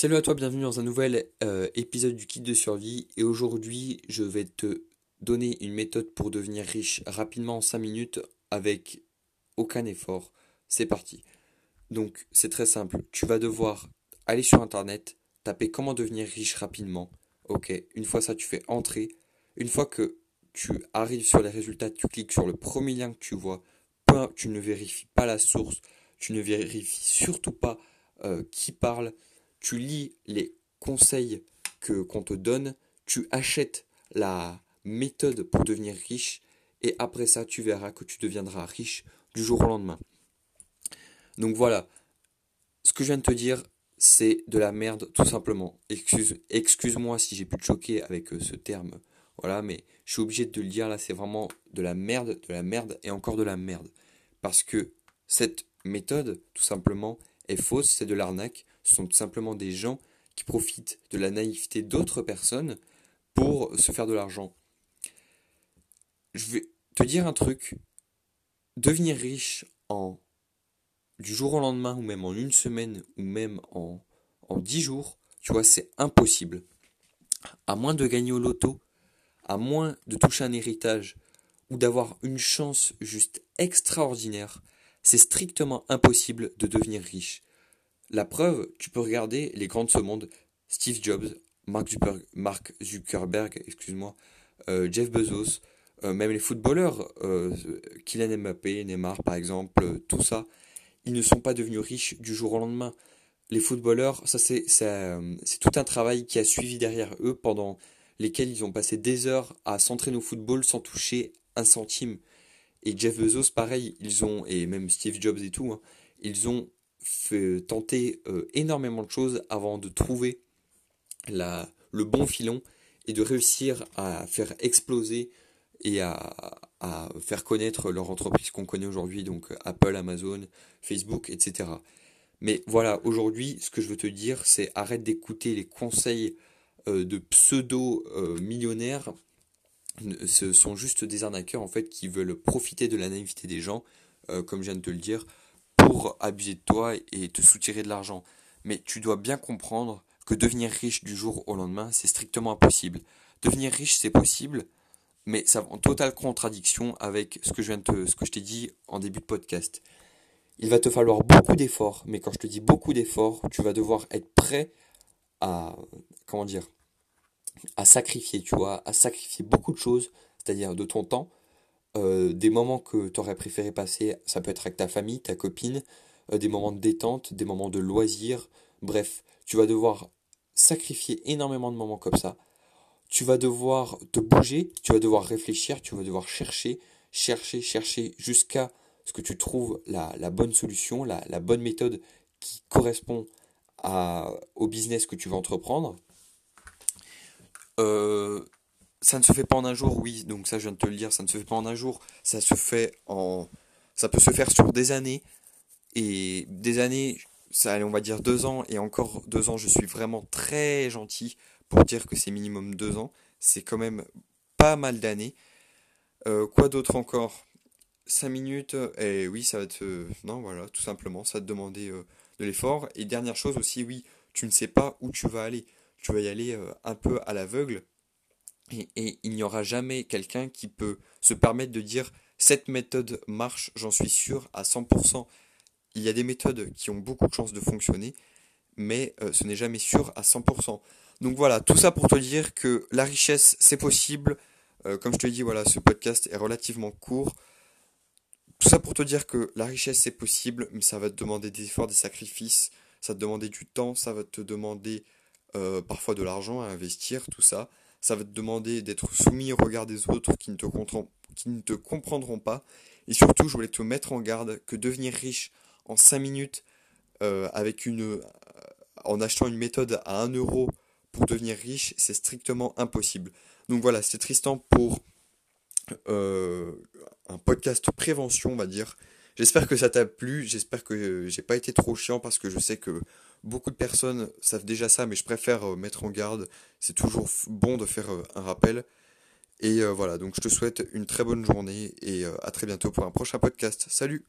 Salut à toi, bienvenue dans un nouvel euh, épisode du kit de survie et aujourd'hui je vais te donner une méthode pour devenir riche rapidement en 5 minutes avec aucun effort. C'est parti. Donc c'est très simple, tu vas devoir aller sur internet, taper comment devenir riche rapidement. Ok, une fois ça tu fais entrer. Une fois que tu arrives sur les résultats, tu cliques sur le premier lien que tu vois. Tu ne vérifies pas la source, tu ne vérifies surtout pas euh, qui parle tu lis les conseils que qu'on te donne, tu achètes la méthode pour devenir riche et après ça tu verras que tu deviendras riche du jour au lendemain. Donc voilà, ce que je viens de te dire, c'est de la merde tout simplement. Excuse, excuse-moi si j'ai pu te choquer avec euh, ce terme. Voilà, mais je suis obligé de le dire là, c'est vraiment de la merde, de la merde et encore de la merde. Parce que cette méthode, tout simplement, est fausse, c'est de l'arnaque. Sont simplement des gens qui profitent de la naïveté d'autres personnes pour se faire de l'argent. Je vais te dire un truc. Devenir riche en du jour au lendemain ou même en une semaine ou même en, en dix jours, tu vois, c'est impossible. À moins de gagner au loto, à moins de toucher un héritage ou d'avoir une chance juste extraordinaire, c'est strictement impossible de devenir riche. La preuve, tu peux regarder les grands de ce monde, Steve Jobs, Mark Zuckerberg, excuse-moi, euh, Jeff Bezos, euh, même les footballeurs, euh, Kylian Mbappé, Neymar par exemple, tout ça, ils ne sont pas devenus riches du jour au lendemain. Les footballeurs, ça c'est tout un travail qui a suivi derrière eux pendant lesquels ils ont passé des heures à s'entraîner au football sans toucher un centime. Et Jeff Bezos, pareil, ils ont, et même Steve Jobs et tout, hein, ils ont fait tenter euh, énormément de choses avant de trouver la, le bon filon et de réussir à faire exploser et à, à faire connaître leur entreprise qu'on connaît aujourd'hui, donc Apple, Amazon, Facebook, etc. Mais voilà, aujourd'hui, ce que je veux te dire, c'est arrête d'écouter les conseils euh, de pseudo-millionnaires. Ce sont juste des arnaqueurs en fait qui veulent profiter de la naïveté des gens, euh, comme je viens de te le dire, pour abuser de toi et te soutirer de l'argent. Mais tu dois bien comprendre que devenir riche du jour au lendemain, c'est strictement impossible. Devenir riche, c'est possible, mais ça en totale contradiction avec ce que je viens de te, ce que je t'ai dit en début de podcast. Il va te falloir beaucoup d'efforts, mais quand je te dis beaucoup d'efforts, tu vas devoir être prêt à, comment dire, à sacrifier, tu vois, à sacrifier beaucoup de choses, c'est-à-dire de ton temps, euh, des moments que tu aurais préféré passer, ça peut être avec ta famille, ta copine, euh, des moments de détente, des moments de loisirs, bref, tu vas devoir sacrifier énormément de moments comme ça. Tu vas devoir te bouger, tu vas devoir réfléchir, tu vas devoir chercher, chercher, chercher jusqu'à ce que tu trouves la, bonne solution, la, la, bonne méthode qui correspond à, au business que tu vas entreprendre. Euh, ça ne se fait pas en un jour, oui, donc ça je viens de te le dire, ça ne se fait pas en un jour, ça se fait en... ça peut se faire sur des années, et des années, ça on va dire deux ans, et encore deux ans, je suis vraiment très gentil pour dire que c'est minimum deux ans, c'est quand même pas mal d'années. Euh, quoi d'autre encore? 5 minutes, et oui, ça va te... Non, voilà, tout simplement, ça va te demander euh, de l'effort. Et dernière chose aussi, oui, tu ne sais pas où tu vas aller. Tu vas y aller euh, un peu à l'aveugle, et, il n'y aura jamais quelqu'un qui peut se permettre de dire cette méthode marche, j'en suis sûr à 100%. Il y a des méthodes qui ont beaucoup de chances de fonctionner, mais euh, ce n'est jamais sûr à 100%. Donc voilà, tout ça pour te dire que la richesse, c'est possible. Euh, comme je te dis, voilà, ce podcast est relativement court. Tout ça pour te dire que la richesse, c'est possible, mais ça va te demander des efforts, des sacrifices, ça va te demander du temps, ça va te demander euh, parfois de l'argent à investir, tout ça ça va te demander d'être soumis au regard des autres qui ne, te qui ne te comprendront pas. Et surtout, je voulais te mettre en garde que devenir riche en 5 minutes euh, avec une, euh, en achetant une méthode à 1 euro pour devenir riche, c'est strictement impossible. Donc voilà, c'est Tristan pour euh, un podcast prévention, on va dire. J'espère que ça t'a plu, j'espère que j'ai pas été trop chiant parce que je sais que Beaucoup de personnes savent déjà ça, mais je préfère euh, mettre en garde. C'est toujours bon de faire euh, un rappel. Et euh, voilà, donc je te souhaite une très bonne journée et à très bientôt pour un prochain podcast. Salut